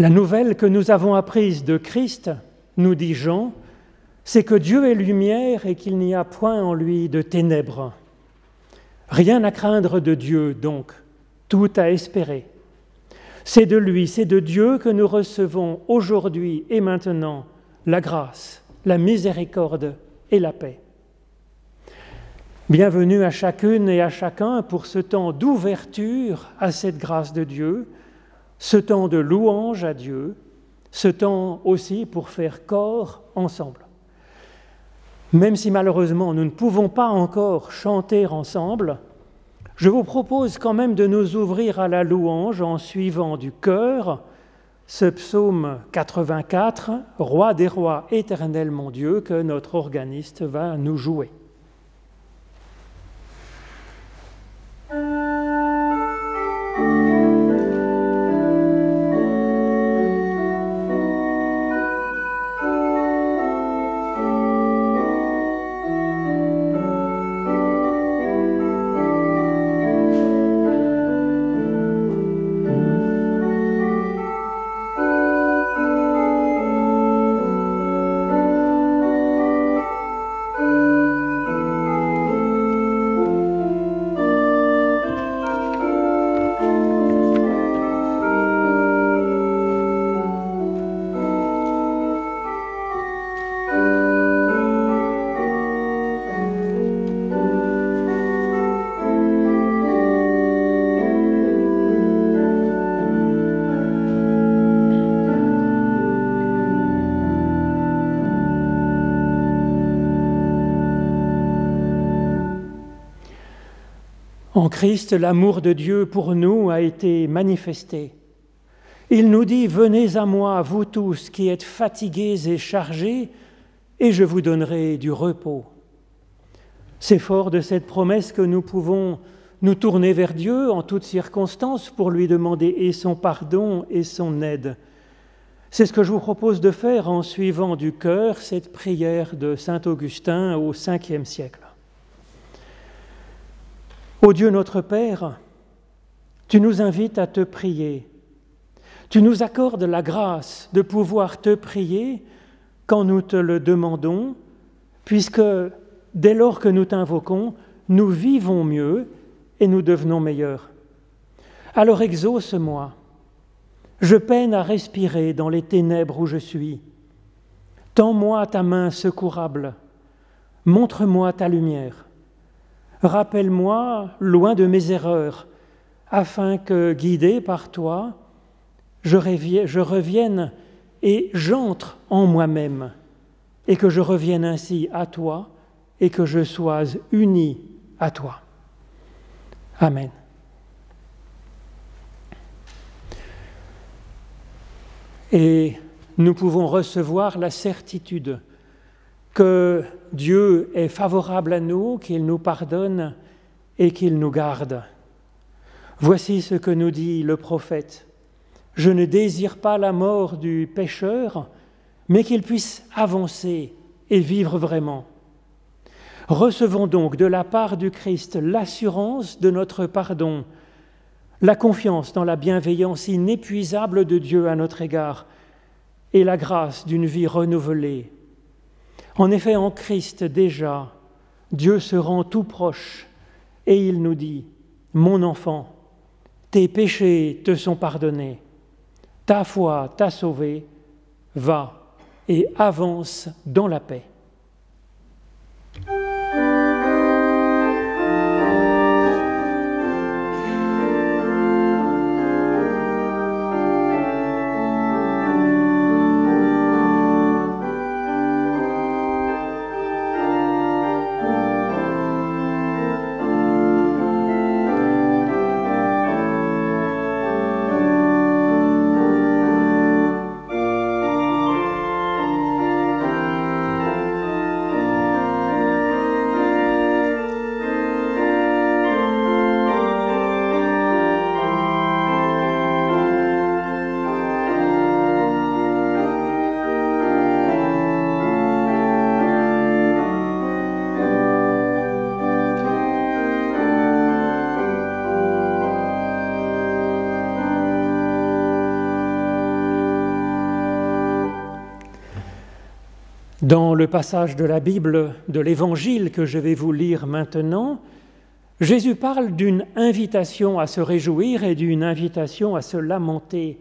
La nouvelle que nous avons apprise de Christ, nous dit Jean, c'est que Dieu est lumière et qu'il n'y a point en lui de ténèbres. Rien à craindre de Dieu, donc, tout à espérer. C'est de lui, c'est de Dieu que nous recevons aujourd'hui et maintenant la grâce, la miséricorde et la paix. Bienvenue à chacune et à chacun pour ce temps d'ouverture à cette grâce de Dieu, ce temps de louange à Dieu, ce temps aussi pour faire corps ensemble. Même si malheureusement nous ne pouvons pas encore chanter ensemble, je vous propose quand même de nous ouvrir à la louange en suivant du cœur ce psaume 84, Roi des rois, éternel mon Dieu, que notre organiste va nous jouer. En Christ, l'amour de Dieu pour nous a été manifesté. Il nous dit, Venez à moi, vous tous qui êtes fatigués et chargés, et je vous donnerai du repos. C'est fort de cette promesse que nous pouvons nous tourner vers Dieu en toutes circonstances pour lui demander son pardon et son aide. C'est ce que je vous propose de faire en suivant du cœur cette prière de Saint Augustin au Ve siècle. Ô Dieu notre Père, tu nous invites à te prier. Tu nous accordes la grâce de pouvoir te prier quand nous te le demandons, puisque dès lors que nous t'invoquons, nous vivons mieux et nous devenons meilleurs. Alors exauce-moi. Je peine à respirer dans les ténèbres où je suis. Tends-moi ta main secourable. Montre-moi ta lumière. Rappelle-moi, loin de mes erreurs, afin que, guidé par toi, je revienne et j'entre en moi-même, et que je revienne ainsi à toi, et que je sois uni à toi. Amen. Et nous pouvons recevoir la certitude que Dieu est favorable à nous, qu'il nous pardonne et qu'il nous garde. Voici ce que nous dit le prophète. Je ne désire pas la mort du pécheur, mais qu'il puisse avancer et vivre vraiment. Recevons donc de la part du Christ l'assurance de notre pardon, la confiance dans la bienveillance inépuisable de Dieu à notre égard et la grâce d'une vie renouvelée en effet, en Christ déjà, Dieu se rend tout proche et il nous dit, Mon enfant, tes péchés te sont pardonnés, ta foi t'a sauvé, va et avance dans la paix. Dans le passage de la Bible de l'Évangile que je vais vous lire maintenant, Jésus parle d'une invitation à se réjouir et d'une invitation à se lamenter.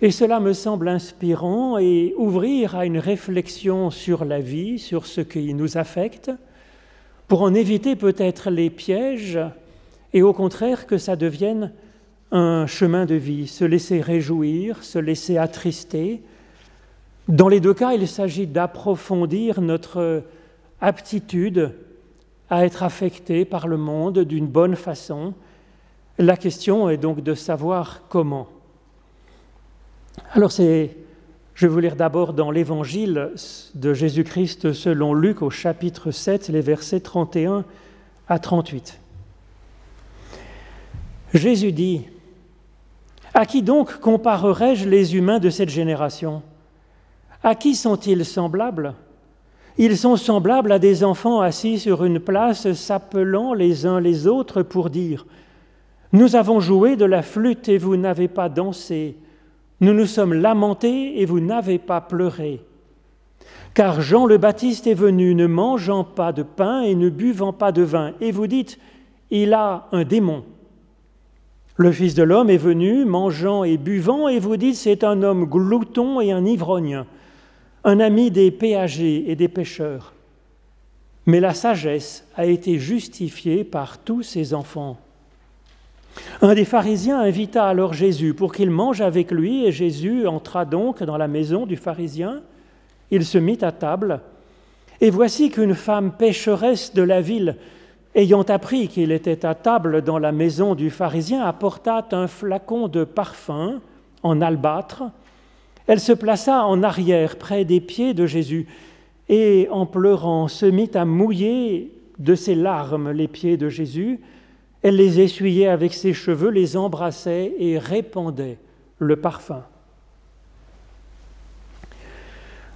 Et cela me semble inspirant et ouvrir à une réflexion sur la vie, sur ce qui nous affecte, pour en éviter peut-être les pièges et au contraire que ça devienne un chemin de vie, se laisser réjouir, se laisser attrister. Dans les deux cas, il s'agit d'approfondir notre aptitude à être affecté par le monde d'une bonne façon. La question est donc de savoir comment. Alors c'est, je vais vous lire d'abord dans l'évangile de Jésus-Christ selon Luc au chapitre 7, les versets 31 à 38. Jésus dit, À qui donc comparerai-je les humains de cette génération? À qui sont-ils semblables? Ils sont semblables à des enfants assis sur une place, s'appelant les uns les autres pour dire Nous avons joué de la flûte et vous n'avez pas dansé. Nous nous sommes lamentés et vous n'avez pas pleuré. Car Jean le Baptiste est venu ne mangeant pas de pain et ne buvant pas de vin. Et vous dites Il a un démon. Le Fils de l'homme est venu mangeant et buvant, et vous dites C'est un homme glouton et un ivrogne un ami des péagers et des pêcheurs. Mais la sagesse a été justifiée par tous ses enfants. Un des pharisiens invita alors Jésus pour qu'il mange avec lui, et Jésus entra donc dans la maison du pharisien. Il se mit à table, et voici qu'une femme pécheresse de la ville, ayant appris qu'il était à table dans la maison du pharisien, apporta un flacon de parfum en albâtre elle se plaça en arrière, près des pieds de Jésus, et en pleurant se mit à mouiller de ses larmes les pieds de Jésus. Elle les essuyait avec ses cheveux, les embrassait et répandait le parfum.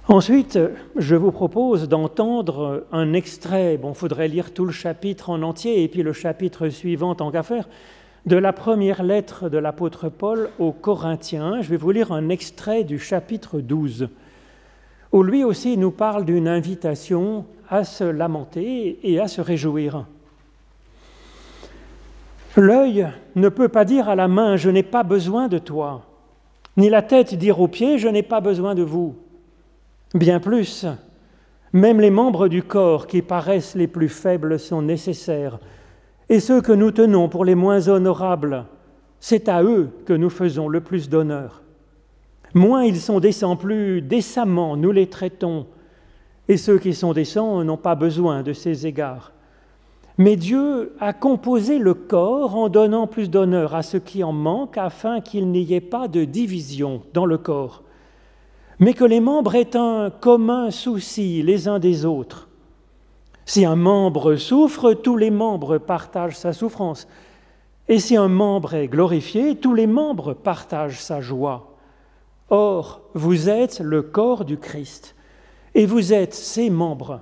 Ensuite, je vous propose d'entendre un extrait, bon, il faudrait lire tout le chapitre en entier et puis le chapitre suivant en qu'à faire, de la première lettre de l'apôtre Paul aux Corinthiens. Je vais vous lire un extrait du chapitre 12, où lui aussi nous parle d'une invitation à se lamenter et à se réjouir. L'œil ne peut pas dire à la main Je n'ai pas besoin de toi, ni la tête dire aux pieds Je n'ai pas besoin de vous. Bien plus, même les membres du corps qui paraissent les plus faibles sont nécessaires et ceux que nous tenons pour les moins honorables, c'est à eux que nous faisons le plus d'honneur. Moins ils sont décents, plus décemment nous les traitons, et ceux qui sont décents n'ont pas besoin de ces égards. Mais Dieu a composé le corps en donnant plus d'honneur à ce qui en manque afin qu'il n'y ait pas de division dans le corps, mais que les membres aient un commun souci les uns des autres. Si un membre souffre, tous les membres partagent sa souffrance. Et si un membre est glorifié, tous les membres partagent sa joie. Or, vous êtes le corps du Christ, et vous êtes ses membres,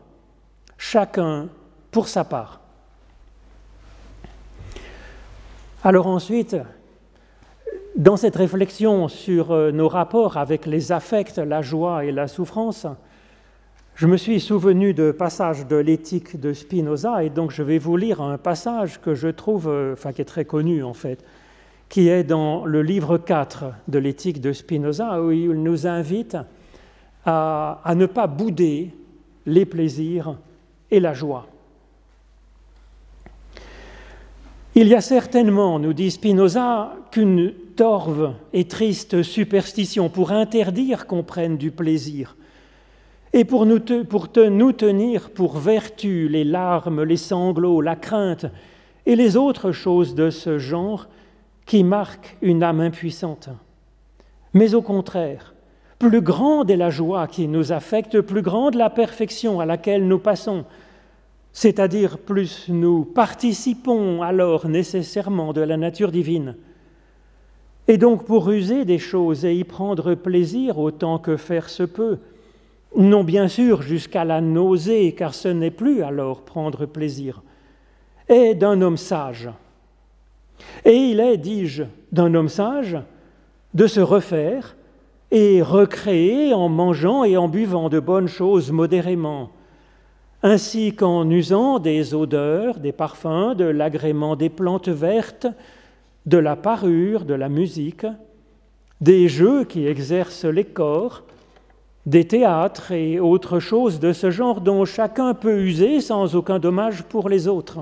chacun pour sa part. Alors ensuite, dans cette réflexion sur euh, nos rapports avec les affects, la joie et la souffrance, je me suis souvenu de passages de l'éthique de Spinoza et donc je vais vous lire un passage que je trouve, euh, enfin qui est très connu en fait, qui est dans le livre 4 de l'éthique de Spinoza où il nous invite à, à ne pas bouder les plaisirs et la joie. Il y a certainement, nous dit Spinoza, qu'une torve et triste superstition pour interdire qu'on prenne du plaisir et pour nous, tenir pour vertu les larmes, les sanglots, la crainte et les autres choses de ce genre qui marquent une âme impuissante. Mais au contraire, plus grande est la joie qui nous affecte, plus grande la perfection à laquelle nous passons, c'est-à-dire plus nous participons alors nécessairement de la nature divine. Et donc pour user des choses et y prendre plaisir autant que faire se peut, non bien sûr jusqu'à la nausée, car ce n'est plus alors prendre plaisir, est d'un homme sage. Et il est, dis-je, d'un homme sage de se refaire et recréé en mangeant et en buvant de bonnes choses modérément, ainsi qu'en usant des odeurs, des parfums, de l'agrément des plantes vertes, de la parure, de la musique, des jeux qui exercent les corps, des théâtres et autres choses de ce genre dont chacun peut user sans aucun dommage pour les autres.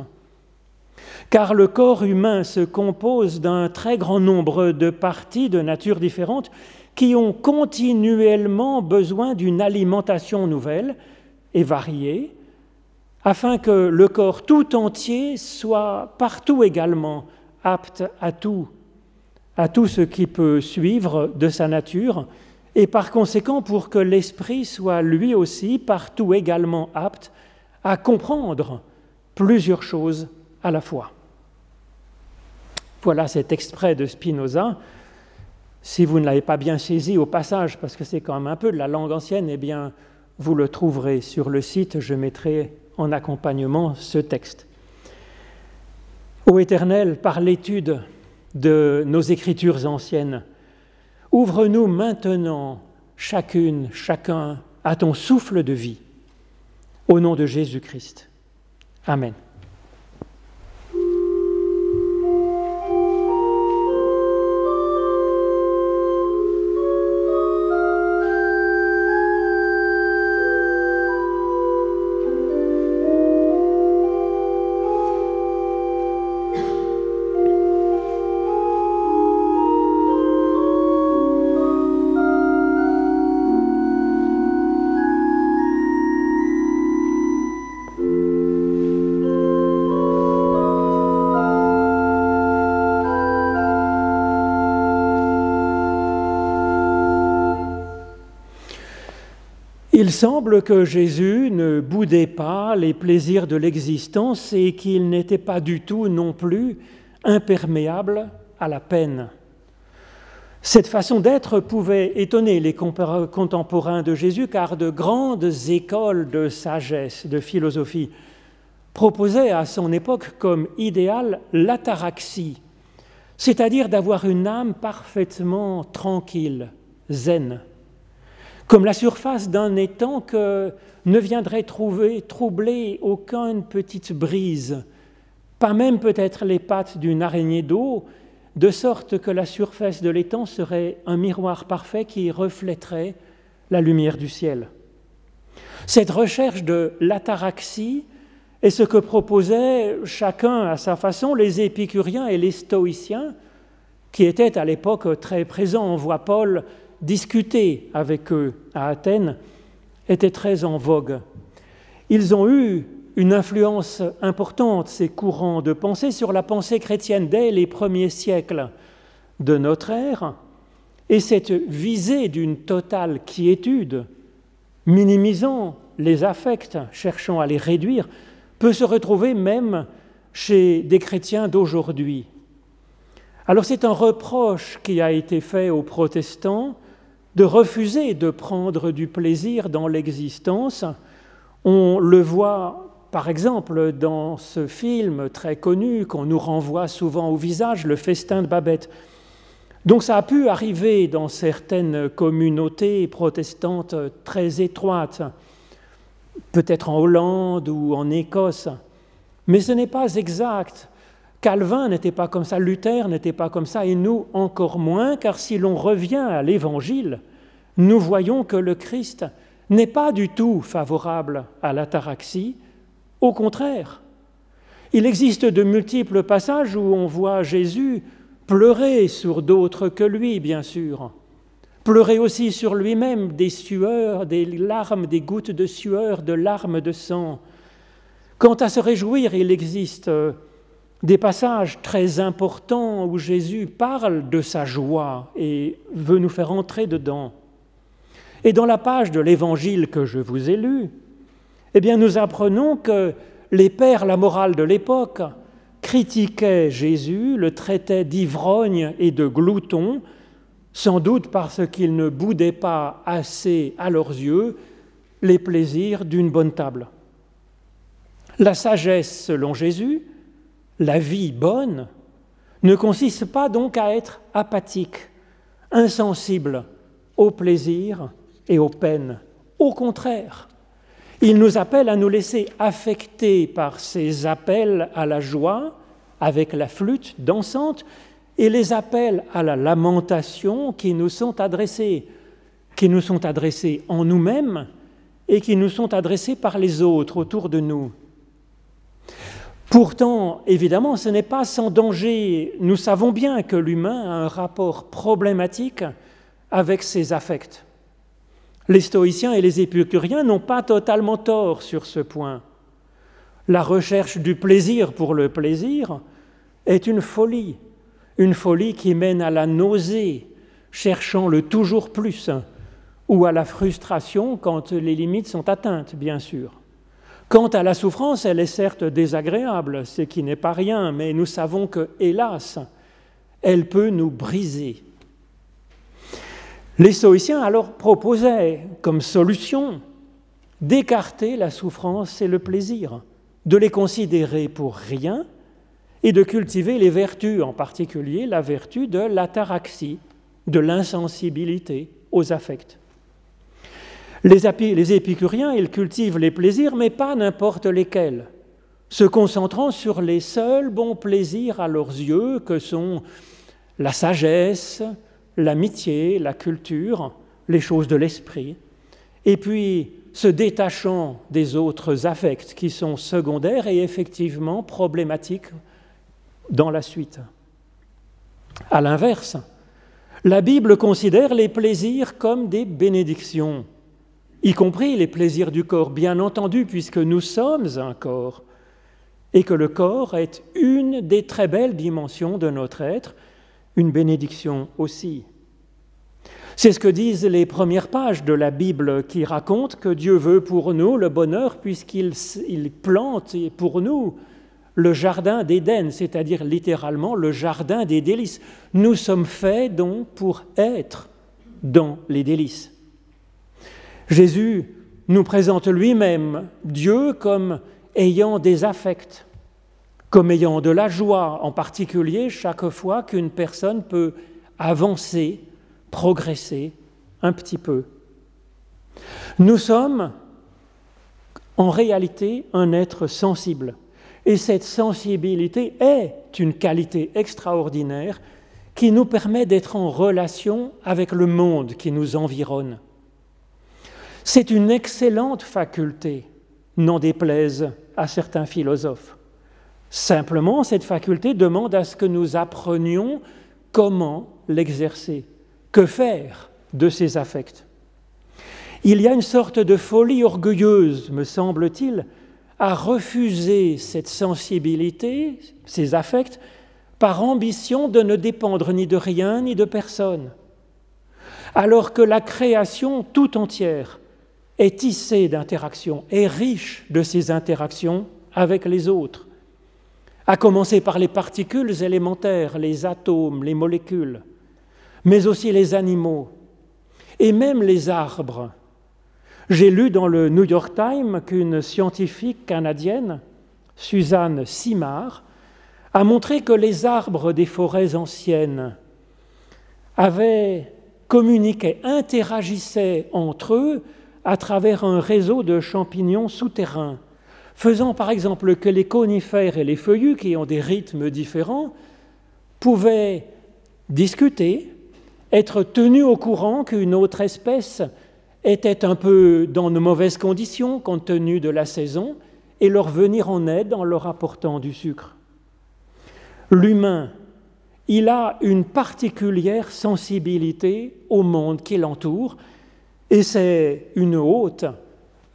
Car le corps humain se compose d'un très grand nombre de parties de nature différente qui ont continuellement besoin d'une alimentation nouvelle et variée, afin que le corps tout entier soit partout également apte à tout, à tout ce qui peut suivre de sa nature, et par conséquent pour que l'esprit soit lui aussi partout également apte à comprendre plusieurs choses à la fois. Voilà cet extrait de Spinoza si vous ne l'avez pas bien saisi au passage, parce que c'est quand même un peu de la langue ancienne, eh bien, vous le trouverez sur le site, je mettrai en accompagnement ce texte. Ô Éternel, par l'étude de nos écritures anciennes, ouvre-nous maintenant, chacune, chacun, à ton souffle de vie, au nom de Jésus-Christ. Amen. Il semble que Jésus ne boudait pas les plaisirs de l'existence et qu'il n'était pas du tout non plus imperméable à la peine. Cette façon d'être pouvait étonner les contemporains de Jésus car de grandes écoles de sagesse, de philosophie, proposaient à son époque comme idéal l'ataraxie, c'est-à-dire d'avoir une âme parfaitement tranquille, zen comme la surface d'un étang que ne viendrait trouver, troubler aucune petite brise, pas même peut-être les pattes d'une araignée d'eau, de sorte que la surface de l'étang serait un miroir parfait qui reflèterait la lumière du ciel. Cette recherche de l'ataraxie est ce que proposaient chacun à sa façon les épicuriens et les stoïciens, qui étaient à l'époque très présents. On voit Paul discuter avec eux à Athènes était très en vogue. Ils ont eu une influence importante, ces courants de pensée, sur la pensée chrétienne dès les premiers siècles de notre ère, et cette visée d'une totale quiétude, minimisant les affects, cherchant à les réduire, peut se retrouver même chez des chrétiens d'aujourd'hui. Alors c'est un reproche qui a été fait aux protestants de refuser de prendre du plaisir dans l'existence. On le voit par exemple dans ce film très connu qu'on nous renvoie souvent au visage, Le festin de Babette. Donc ça a pu arriver dans certaines communautés protestantes très étroites, peut-être en Hollande ou en Écosse, mais ce n'est pas exact. Calvin n'était pas comme ça, Luther n'était pas comme ça, et nous encore moins, car si l'on revient à l'Évangile, nous voyons que le Christ n'est pas du tout favorable à l'ataraxie, au contraire. Il existe de multiples passages où on voit Jésus pleurer sur d'autres que lui, bien sûr, pleurer aussi sur lui-même des sueurs, des larmes, des gouttes de sueur, de larmes de sang. Quant à se réjouir, il existe des passages très importants où Jésus parle de sa joie et veut nous faire entrer dedans. Et dans la page de l'évangile que je vous ai lu, eh bien, nous apprenons que les pères, la morale de l'époque, critiquaient Jésus, le traitaient d'ivrogne et de glouton, sans doute parce qu'il ne boudait pas assez à leurs yeux les plaisirs d'une bonne table. La sagesse, selon Jésus, la vie bonne ne consiste pas donc à être apathique, insensible au plaisir et aux peines. Au contraire, il nous appelle à nous laisser affecter par ces appels à la joie avec la flûte dansante et les appels à la lamentation qui nous sont adressés, qui nous sont adressés en nous-mêmes et qui nous sont adressés par les autres autour de nous. Pourtant, évidemment, ce n'est pas sans danger. Nous savons bien que l'humain a un rapport problématique avec ses affects. Les stoïciens et les épicuriens n'ont pas totalement tort sur ce point. La recherche du plaisir pour le plaisir est une folie, une folie qui mène à la nausée, cherchant le toujours plus, ou à la frustration quand les limites sont atteintes, bien sûr. Quant à la souffrance, elle est certes désagréable, ce qui n'est pas rien, mais nous savons que, hélas, elle peut nous briser. Les stoïciens alors proposaient comme solution d'écarter la souffrance et le plaisir, de les considérer pour rien et de cultiver les vertus, en particulier la vertu de l'ataraxie, de l'insensibilité aux affects. Les, épicuriens, ils cultivent les plaisirs, mais pas n'importe lesquels, se concentrant sur les seuls bons plaisirs à leurs yeux que sont la sagesse, l'amitié, la culture, les choses de l'esprit, et puis se détachant des autres affects qui sont secondaires et effectivement problématiques dans la suite. À l'inverse, la Bible considère les plaisirs comme des bénédictions y compris les plaisirs du corps, bien entendu, puisque nous sommes un corps, et que le corps est une des très belles dimensions de notre être, une bénédiction aussi. C'est ce que disent les premières pages de la Bible qui racontent que Dieu veut pour nous le bonheur puisqu'il plante pour nous le jardin d'Éden, c'est-à-dire littéralement le jardin des délices. Nous sommes faits donc pour être dans les délices. Jésus nous présente lui-même Dieu comme ayant des affects, comme ayant de la joie, en particulier chaque fois qu'une personne peut avancer, progresser un petit peu. Nous sommes en réalité un être sensible. Et cette sensibilité est une qualité extraordinaire qui nous permet d'être en relation avec le monde qui nous environne. C'est une excellente faculté, n'en déplaise à certains philosophes. Simplement, cette faculté demande à ce que nous apprenions comment l'exercer, que faire de ces affects. Il y a une sorte de folie orgueilleuse, me semble-t-il, à refuser cette sensibilité, ces affects, par ambition de ne dépendre ni de rien ni de personne, alors que la création tout entière est tissé d'interactions, est riche de ces interactions avec les autres, à commencer par les particules élémentaires, les atomes, les molécules, mais aussi les animaux et même les arbres. J'ai lu dans le New York Times qu'une scientifique canadienne, Suzanne Simard, a montré que les arbres des forêts anciennes avaient communiqué, interagissaient entre eux à travers un réseau de champignons souterrains, faisant par exemple que les conifères et les feuillus, qui ont des rythmes différents, pouvaient discuter, être tenus au courant qu'une autre espèce était un peu dans de mauvaises conditions compte tenu de la saison, et leur venir en aide en leur apportant du sucre. L'humain, il a une particulière sensibilité au monde qui l'entoure, et c'est une haute,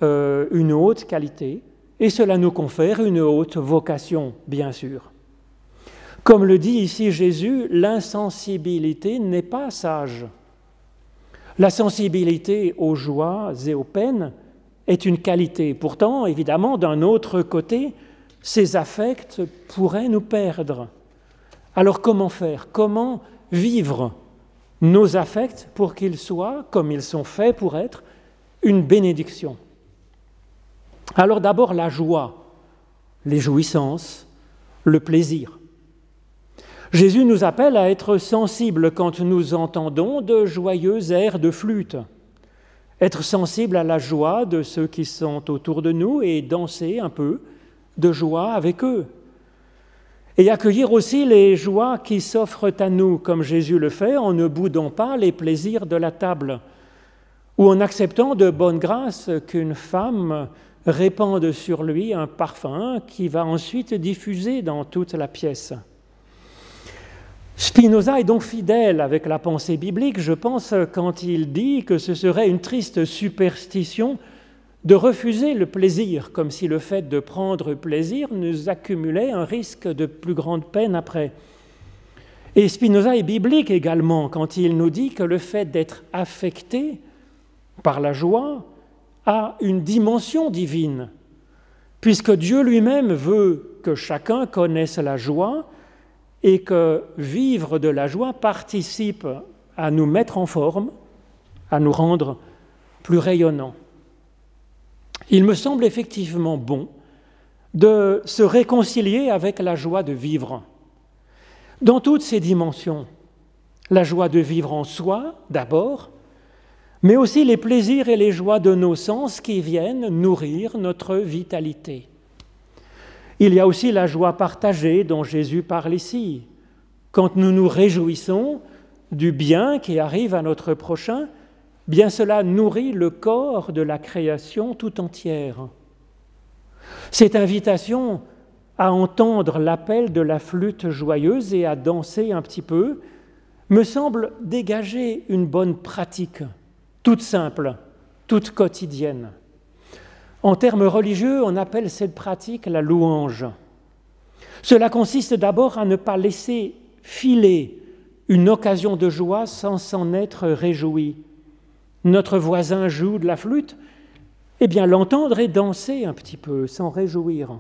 euh, une qualité, et cela nous confère une haute vocation, bien sûr. Comme le dit ici Jésus, l'insensibilité n'est pas sage. La sensibilité aux joies et aux peines est une qualité. Pourtant, évidemment, d'un autre côté, ces affects pourraient nous perdre. Alors comment faire? Comment vivre? Nos affects pour qu'ils soient, comme ils sont faits pour être, une bénédiction. Alors d'abord la joie, les jouissances, le plaisir. Jésus nous appelle à être sensibles quand nous entendons de joyeux airs de flûte, être sensibles à la joie de ceux qui sont autour de nous et danser un peu de joie avec eux. Et accueillir aussi les joies qui s'offrent à nous, comme Jésus le fait, en ne boudant pas les plaisirs de la table, ou en acceptant de bonne grâce qu'une femme répande sur lui un parfum qui va ensuite diffuser dans toute la pièce. Spinoza est donc fidèle avec la pensée biblique, je pense, quand il dit que ce serait une triste superstition de refuser le plaisir, comme si le fait de prendre plaisir nous accumulait un risque de plus grande peine après. Et Spinoza est biblique également quand il nous dit que le fait d'être affecté par la joie a une dimension divine, puisque Dieu lui-même veut que chacun connaisse la joie et que vivre de la joie participe à nous mettre en forme, à nous rendre plus rayonnants. Il me semble effectivement bon de se réconcilier avec la joie de vivre, dans toutes ses dimensions. La joie de vivre en soi, d'abord, mais aussi les plaisirs et les joies de nos sens qui viennent nourrir notre vitalité. Il y a aussi la joie partagée dont Jésus parle ici. Quand nous nous réjouissons du bien qui arrive à notre prochain, bien cela nourrit le corps de la création tout entière. Cette invitation à entendre l'appel de la flûte joyeuse et à danser un petit peu me semble dégager une bonne pratique, toute simple, toute quotidienne. En termes religieux, on appelle cette pratique la louange. Cela consiste d'abord à ne pas laisser filer une occasion de joie sans s'en être réjoui. Notre voisin joue de la flûte, eh bien l'entendre et danser un petit peu, s'en réjouir.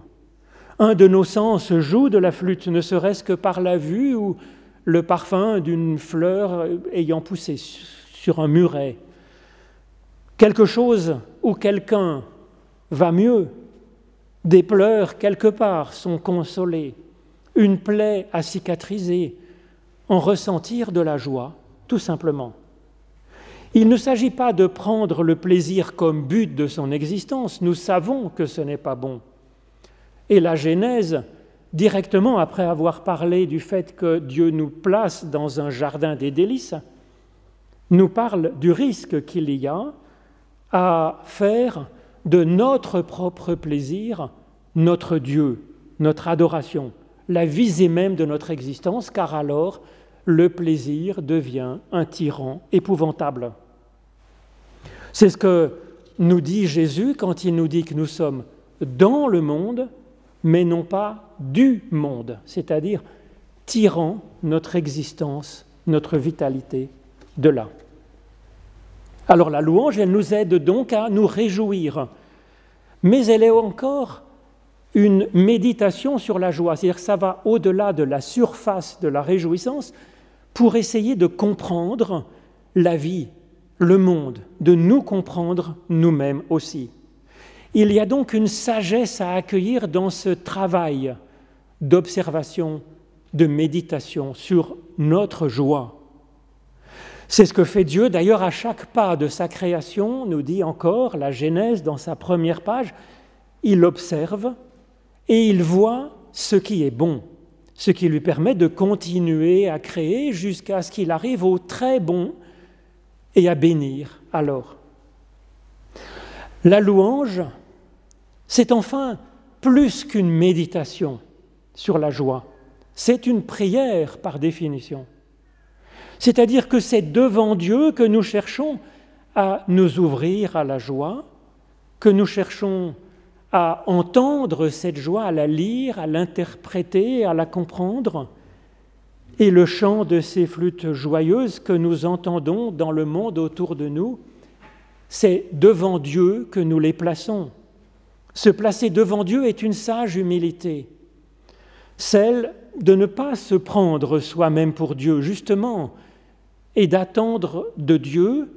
Un de nos sens joue de la flûte, ne serait-ce que par la vue ou le parfum d'une fleur ayant poussé sur un muret. Quelque chose ou quelqu'un va mieux. Des pleurs quelque part sont consolés, une plaie à cicatriser, en ressentir de la joie, tout simplement. Il ne s'agit pas de prendre le plaisir comme but de son existence, nous savons que ce n'est pas bon. Et la Genèse, directement après avoir parlé du fait que Dieu nous place dans un jardin des délices, nous parle du risque qu'il y a à faire de notre propre plaisir notre Dieu, notre adoration, la visée même de notre existence, car alors le plaisir devient un tyran épouvantable. C'est ce que nous dit Jésus quand il nous dit que nous sommes dans le monde, mais non pas du monde, c'est-à-dire tirant notre existence, notre vitalité de là. Alors la louange, elle nous aide donc à nous réjouir, mais elle est encore une méditation sur la joie, c'est-à-dire que ça va au-delà de la surface de la réjouissance pour essayer de comprendre la vie, le monde, de nous comprendre nous-mêmes aussi. Il y a donc une sagesse à accueillir dans ce travail d'observation, de méditation sur notre joie. C'est ce que fait Dieu d'ailleurs à chaque pas de sa création, nous dit encore la Genèse dans sa première page. Il observe et il voit ce qui est bon, ce qui lui permet de continuer à créer jusqu'à ce qu'il arrive au très bon et à bénir alors. La louange, c'est enfin plus qu'une méditation sur la joie, c'est une prière par définition. C'est-à-dire que c'est devant Dieu que nous cherchons à nous ouvrir à la joie, que nous cherchons à entendre cette joie, à la lire, à l'interpréter, à la comprendre. Et le chant de ces flûtes joyeuses que nous entendons dans le monde autour de nous, c'est devant Dieu que nous les plaçons. Se placer devant Dieu est une sage humilité, celle de ne pas se prendre soi-même pour Dieu, justement, et d'attendre de Dieu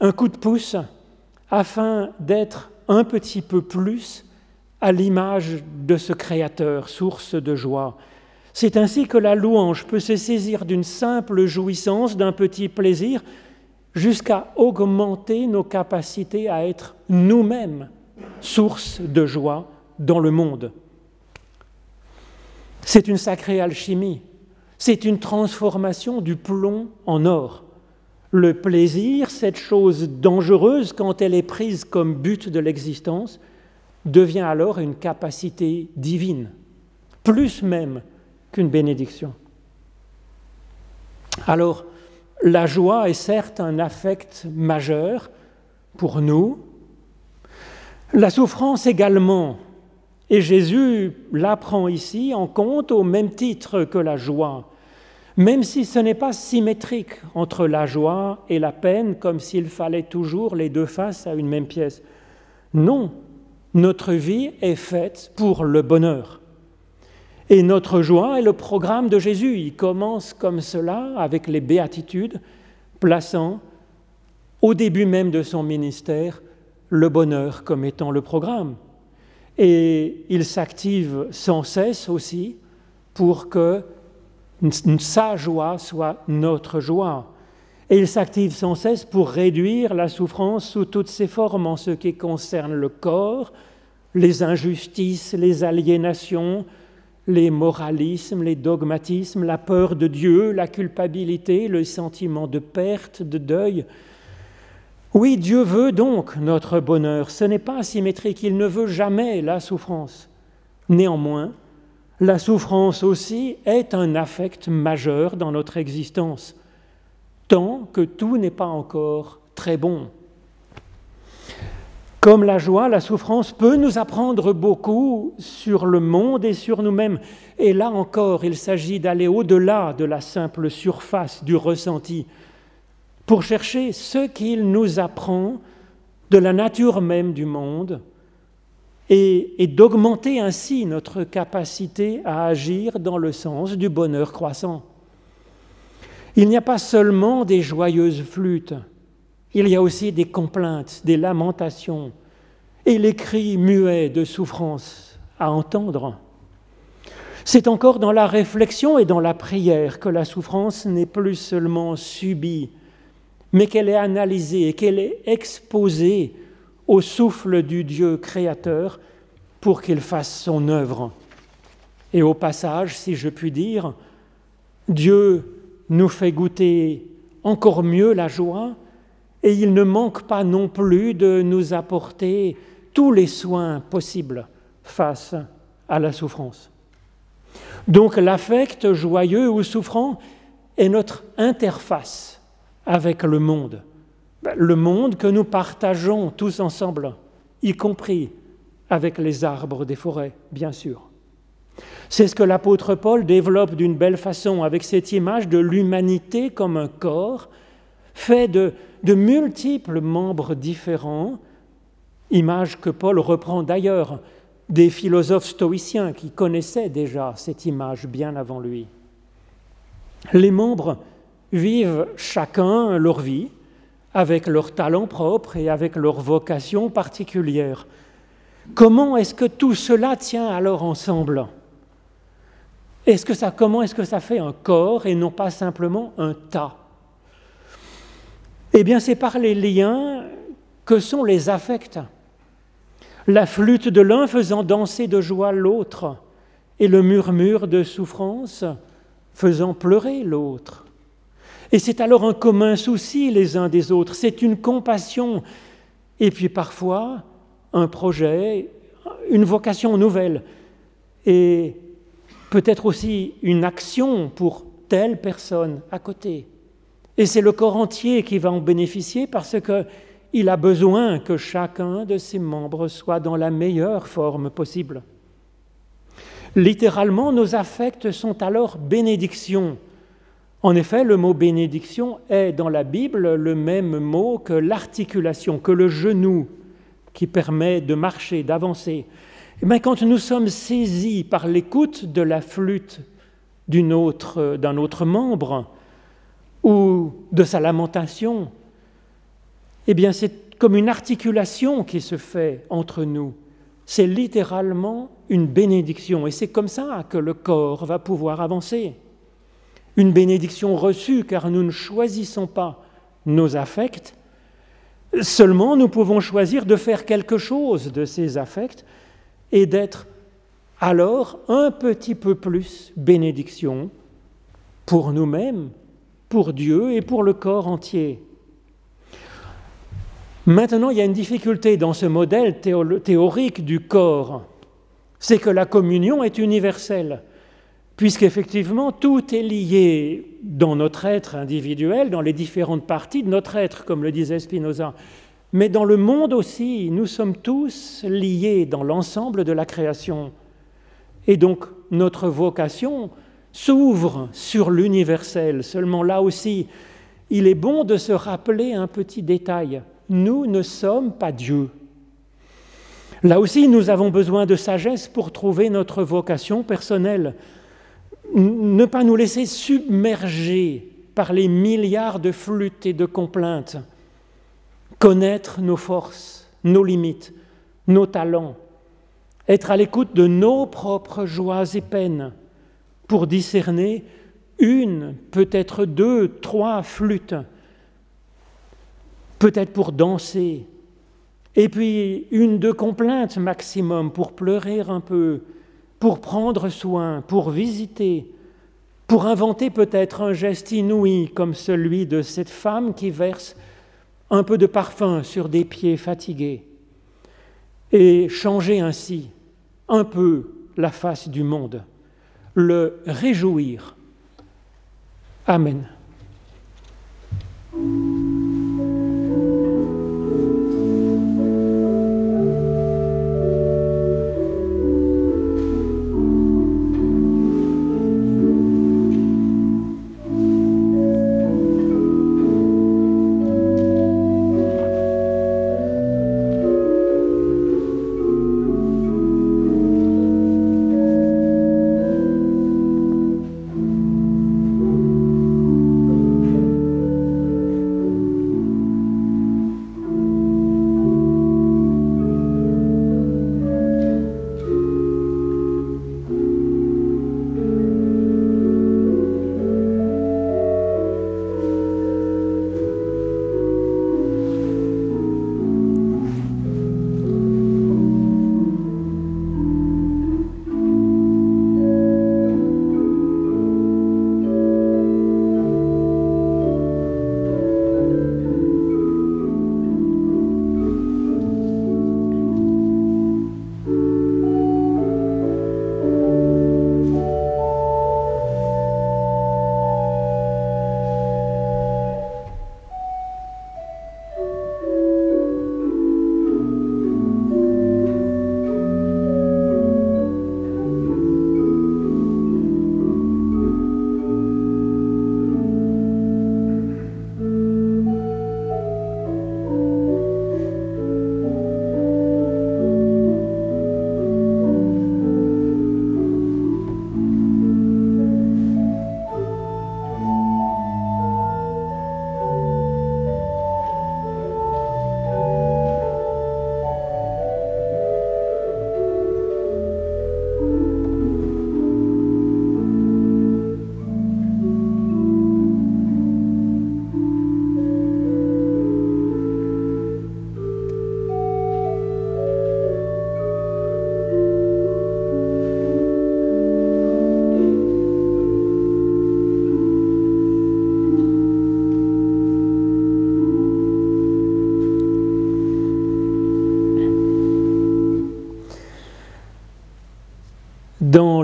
un coup de pouce afin d'être un petit peu plus à l'image de ce Créateur, source de joie. C'est ainsi que la louange peut se saisir d'une simple jouissance, d'un petit plaisir, jusqu'à augmenter nos capacités à être nous-mêmes source de joie dans le monde. C'est une sacrée alchimie, c'est une transformation du plomb en or. Le plaisir, cette chose dangereuse quand elle est prise comme but de l'existence, devient alors une capacité divine, plus même qu'une bénédiction. Alors, la joie est certes un affect majeur pour nous, la souffrance également, et Jésus l'apprend ici en compte au même titre que la joie, même si ce n'est pas symétrique entre la joie et la peine, comme s'il fallait toujours les deux faces à une même pièce. Non, notre vie est faite pour le bonheur. Et notre joie est le programme de Jésus. Il commence comme cela avec les béatitudes, plaçant au début même de son ministère le bonheur comme étant le programme. Et il s'active sans cesse aussi pour que sa joie soit notre joie. Et il s'active sans cesse pour réduire la souffrance sous toutes ses formes en ce qui concerne le corps, les injustices, les aliénations, les moralismes, les dogmatismes, la peur de Dieu, la culpabilité, le sentiment de perte, de deuil. Oui, Dieu veut donc notre bonheur. Ce n'est pas asymétrique, il ne veut jamais la souffrance. Néanmoins, la souffrance aussi est un affect majeur dans notre existence, tant que tout n'est pas encore très bon. Comme la joie, la souffrance peut nous apprendre beaucoup sur le monde et sur nous-mêmes. Et là encore, il s'agit d'aller au-delà de la simple surface du ressenti pour chercher ce qu'il nous apprend de la nature même du monde et, et d'augmenter ainsi notre capacité à agir dans le sens du bonheur croissant. Il n'y a pas seulement des joyeuses flûtes, il y a aussi des complaintes, des lamentations et les cris muets de souffrance à entendre. C'est encore dans la réflexion et dans la prière que la souffrance n'est plus seulement subie, mais qu'elle est analysée et qu'elle est exposée au souffle du Dieu créateur pour qu'il fasse son œuvre. Et au passage, si je puis dire, Dieu nous fait goûter encore mieux la joie et il ne manque pas non plus de nous apporter tous les soins possibles face à la souffrance. Donc l'affect joyeux ou souffrant est notre interface avec le monde, le monde que nous partageons tous ensemble, y compris avec les arbres des forêts, bien sûr. C'est ce que l'apôtre Paul développe d'une belle façon avec cette image de l'humanité comme un corps fait de, multiples membres différents, image que Paul reprend d'ailleurs des philosophes stoïciens qui connaissaient déjà cette image bien avant lui. Les membres vivent chacun leur vie avec leurs talents propres et avec leur vocation particulière. Comment est-ce que tout cela tient alors ensemble? Est-ce que ça, Comment est-ce que ça fait un corps et non pas simplement un tas? Eh bien, c'est par les liens que sont les affects. La flûte de l'un faisant danser de joie l'autre, et le murmure de souffrance faisant pleurer l'autre. Et c'est alors un commun souci les uns des autres, c'est une compassion, et puis parfois un projet, une vocation nouvelle, et peut-être aussi une action pour telle personne à côté. Et c'est le corps entier qui va en bénéficier parce qu'il a besoin que chacun de ses membres soit dans la meilleure forme possible. Littéralement, nos affects sont alors bénédictions. En effet, le mot bénédiction est dans la Bible le même mot que l'articulation, que le genou qui permet de marcher, d'avancer. Mais quand nous sommes saisis par l'écoute de la flûte d'un autre, autre membre ou de sa lamentation, eh bien c'est comme une articulation qui se fait entre nous. c'est littéralement une bénédiction. Et c'est comme ça que le corps va pouvoir avancer. Une bénédiction reçue car nous ne choisissons pas nos affects, seulement nous pouvons choisir de faire quelque chose de ces affects et d'être alors un petit peu plus bénédiction pour nous-mêmes, pour Dieu et pour le corps entier. Maintenant, il y a une difficulté dans ce modèle théorique du corps, c'est que la communion est universelle, puisqu'effectivement tout est lié dans notre être individuel, dans les différentes parties de notre être, comme le disait Spinoza. Mais dans le monde aussi, nous sommes tous liés dans l'ensemble de la création. Et donc notre vocation s'ouvre sur l'universel. Seulement là aussi, il est bon de se rappeler un petit détail nous ne sommes pas Dieu. Là aussi, nous avons besoin de sagesse pour trouver notre vocation personnelle. Ne pas nous laisser submerger par les milliards de flûtes et de complaintes. Connaître nos forces, nos limites, nos talents. Être à l'écoute de nos propres joies et peines pour discerner une, peut-être deux, trois flûtes peut-être pour danser, et puis une de complainte maximum pour pleurer un peu, pour prendre soin, pour visiter, pour inventer peut-être un geste inouï comme celui de cette femme qui verse un peu de parfum sur des pieds fatigués, et changer ainsi un peu la face du monde, le réjouir. Amen.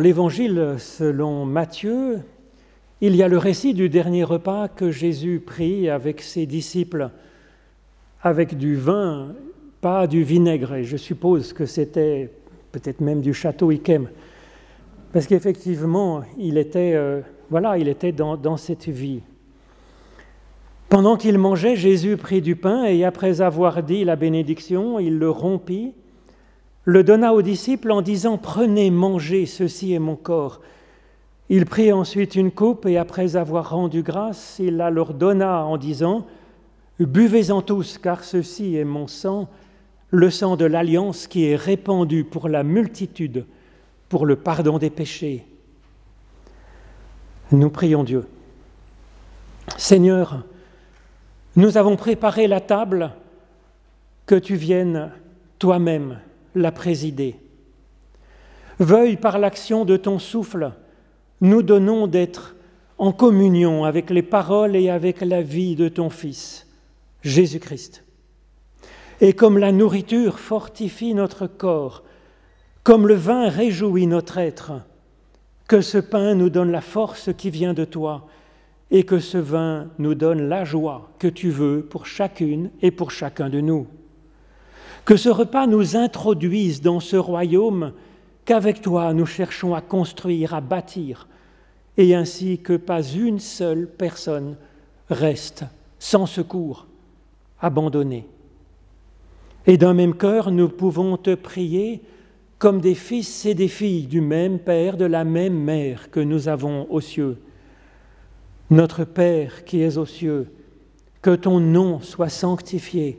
L'évangile selon Matthieu, il y a le récit du dernier repas que Jésus prit avec ses disciples, avec du vin, pas du vinaigre, et je suppose que c'était peut-être même du château Ikem, parce qu'effectivement, il était, euh, voilà, il était dans cette vie. Pendant qu'il mangeait, Jésus prit du pain et après avoir dit la bénédiction, il le rompit le donna aux disciples en disant Prenez, mangez, ceci est mon corps. Il prit ensuite une coupe et après avoir rendu grâce, il la leur donna en disant Buvez-en tous, car ceci est mon sang, le sang de l'alliance qui est répandu pour la multitude, pour le pardon des péchés. Nous prions Dieu. Seigneur, nous avons préparé la table, que tu viennes toi-même la présider. Veuille par l'action de ton souffle, nous donnons d'être en communion avec les paroles et avec la vie de ton Fils, Jésus-Christ. Et comme la nourriture fortifie notre corps, comme le vin réjouit notre être, que ce pain nous donne la force qui vient de toi et que ce vin nous donne la joie que tu veux pour chacune et pour chacun de nous. Que ce repas nous introduise dans ce royaume qu'avec toi nous cherchons à construire, à bâtir, et ainsi que pas une seule personne reste sans secours, abandonnée. Et d'un même cœur, nous pouvons te prier comme des fils et des filles du même Père, de la même Mère que nous avons aux cieux. Notre Père qui es aux cieux, que ton nom soit sanctifié,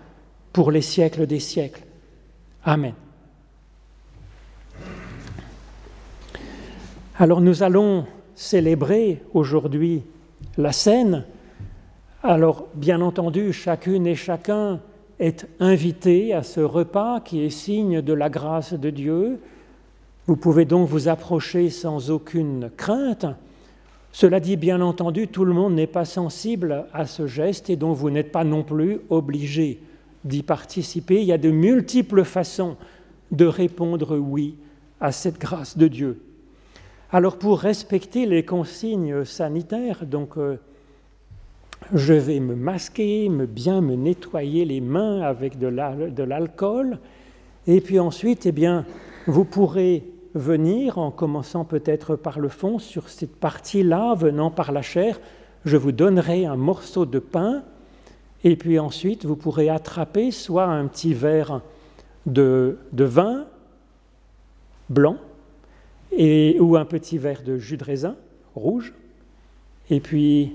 pour les siècles des siècles. Amen. Alors nous allons célébrer aujourd'hui la scène. Alors bien entendu, chacune et chacun est invité à ce repas qui est signe de la grâce de Dieu. Vous pouvez donc vous approcher sans aucune crainte. Cela dit, bien entendu, tout le monde n'est pas sensible à ce geste et donc vous n'êtes pas non plus obligé d'y participer. Il y a de multiples façons de répondre oui à cette grâce de Dieu. Alors pour respecter les consignes sanitaires, donc euh, je vais me masquer, me bien me nettoyer les mains avec de l'alcool, et puis ensuite, eh bien, vous pourrez venir en commençant peut-être par le fond sur cette partie-là, venant par la chair, je vous donnerai un morceau de pain et puis ensuite, vous pourrez attraper soit un petit verre de, vin blanc et, ou un petit verre de jus de raisin rouge, et puis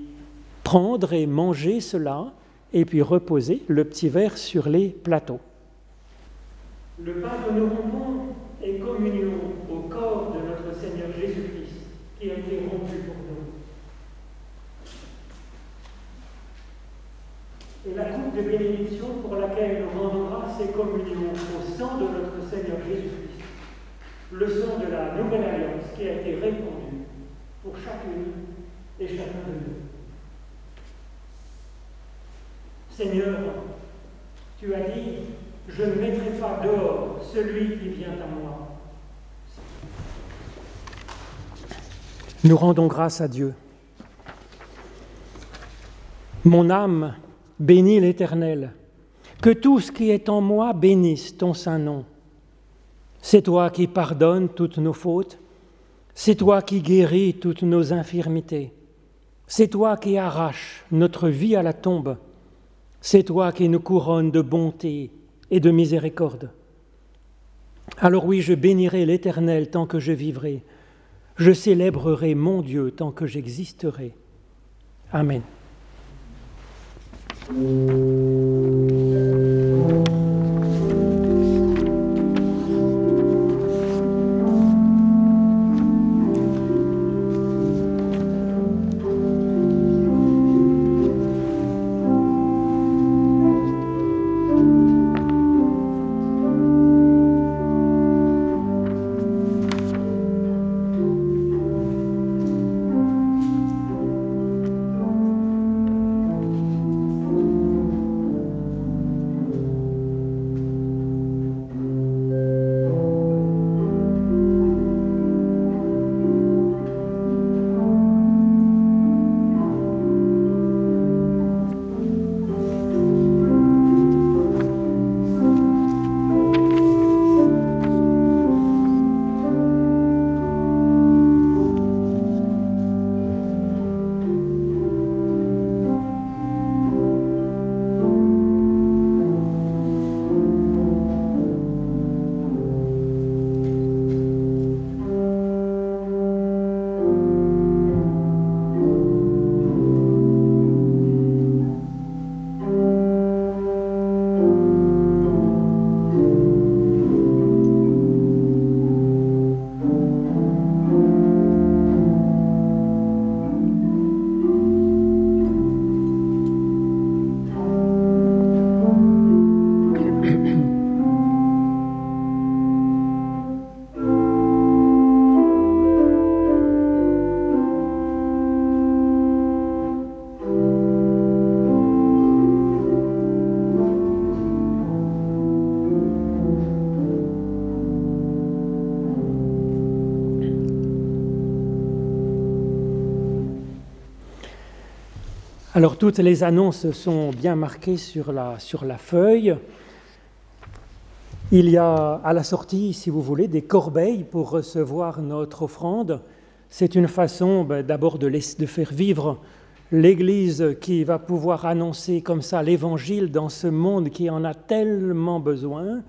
prendre et manger cela, et puis reposer le petit verre sur les plateaux. Le au corps de notre Seigneur Jésus-Christ qui a été rompu pour et la coupe de bénédiction pour laquelle nous rendons grâce et communion au sang de notre Seigneur Jésus-Christ, le sang de la nouvelle alliance qui a été répandu pour chacune et chacun de nous. Seigneur, tu as dit, je ne mettrai pas dehors celui qui vient à moi. Nous rendons grâce à Dieu. Mon âme Bénis l'Éternel. Que tout ce qui est en moi bénisse ton saint nom. C'est toi qui pardonnes toutes nos fautes. C'est toi qui guéris toutes nos infirmités. C'est toi qui arraches notre vie à la tombe. C'est toi qui nous couronnes de bonté et de miséricorde. Alors oui, je bénirai l'Éternel tant que je vivrai. Je célébrerai mon Dieu tant que j'existerai. Amen. うん Alors toutes les annonces sont bien marquées sur la, feuille. Il y a à la sortie, si vous voulez, des corbeilles pour recevoir notre offrande. C'est une façon ben, d'abord de, de faire vivre l'Église qui va pouvoir annoncer comme ça l'Évangile dans ce monde qui en a tellement besoin,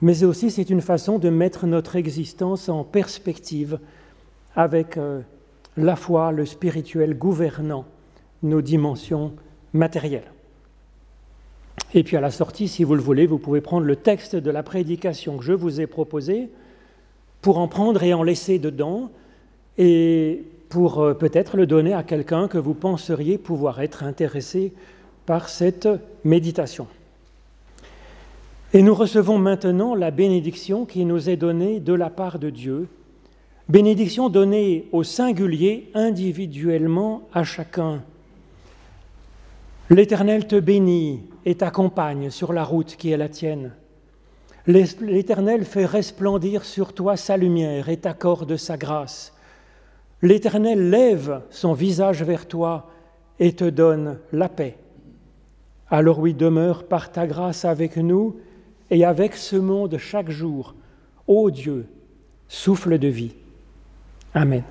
mais aussi c'est une façon de mettre notre existence en perspective avec euh, la foi, le spirituel gouvernant nos dimensions matérielles. Et puis à la sortie, si vous le voulez, vous pouvez prendre le texte de la prédication que je vous ai proposé pour en prendre et en laisser dedans et pour euh, peut-être le donner à quelqu'un que vous penseriez pouvoir être intéressé par cette méditation. Et nous recevons maintenant la bénédiction qui nous est donnée de la part de Dieu, bénédiction donnée au singulier individuellement à chacun. L'Éternel te bénit et t'accompagne sur la route qui est la tienne. L'Éternel fait resplendir sur toi sa lumière et t'accorde sa grâce. L'Éternel lève son visage vers toi et te donne la paix. Alors oui, demeure par ta grâce avec nous et avec ce monde chaque jour. Ô Dieu, souffle de vie. Amen.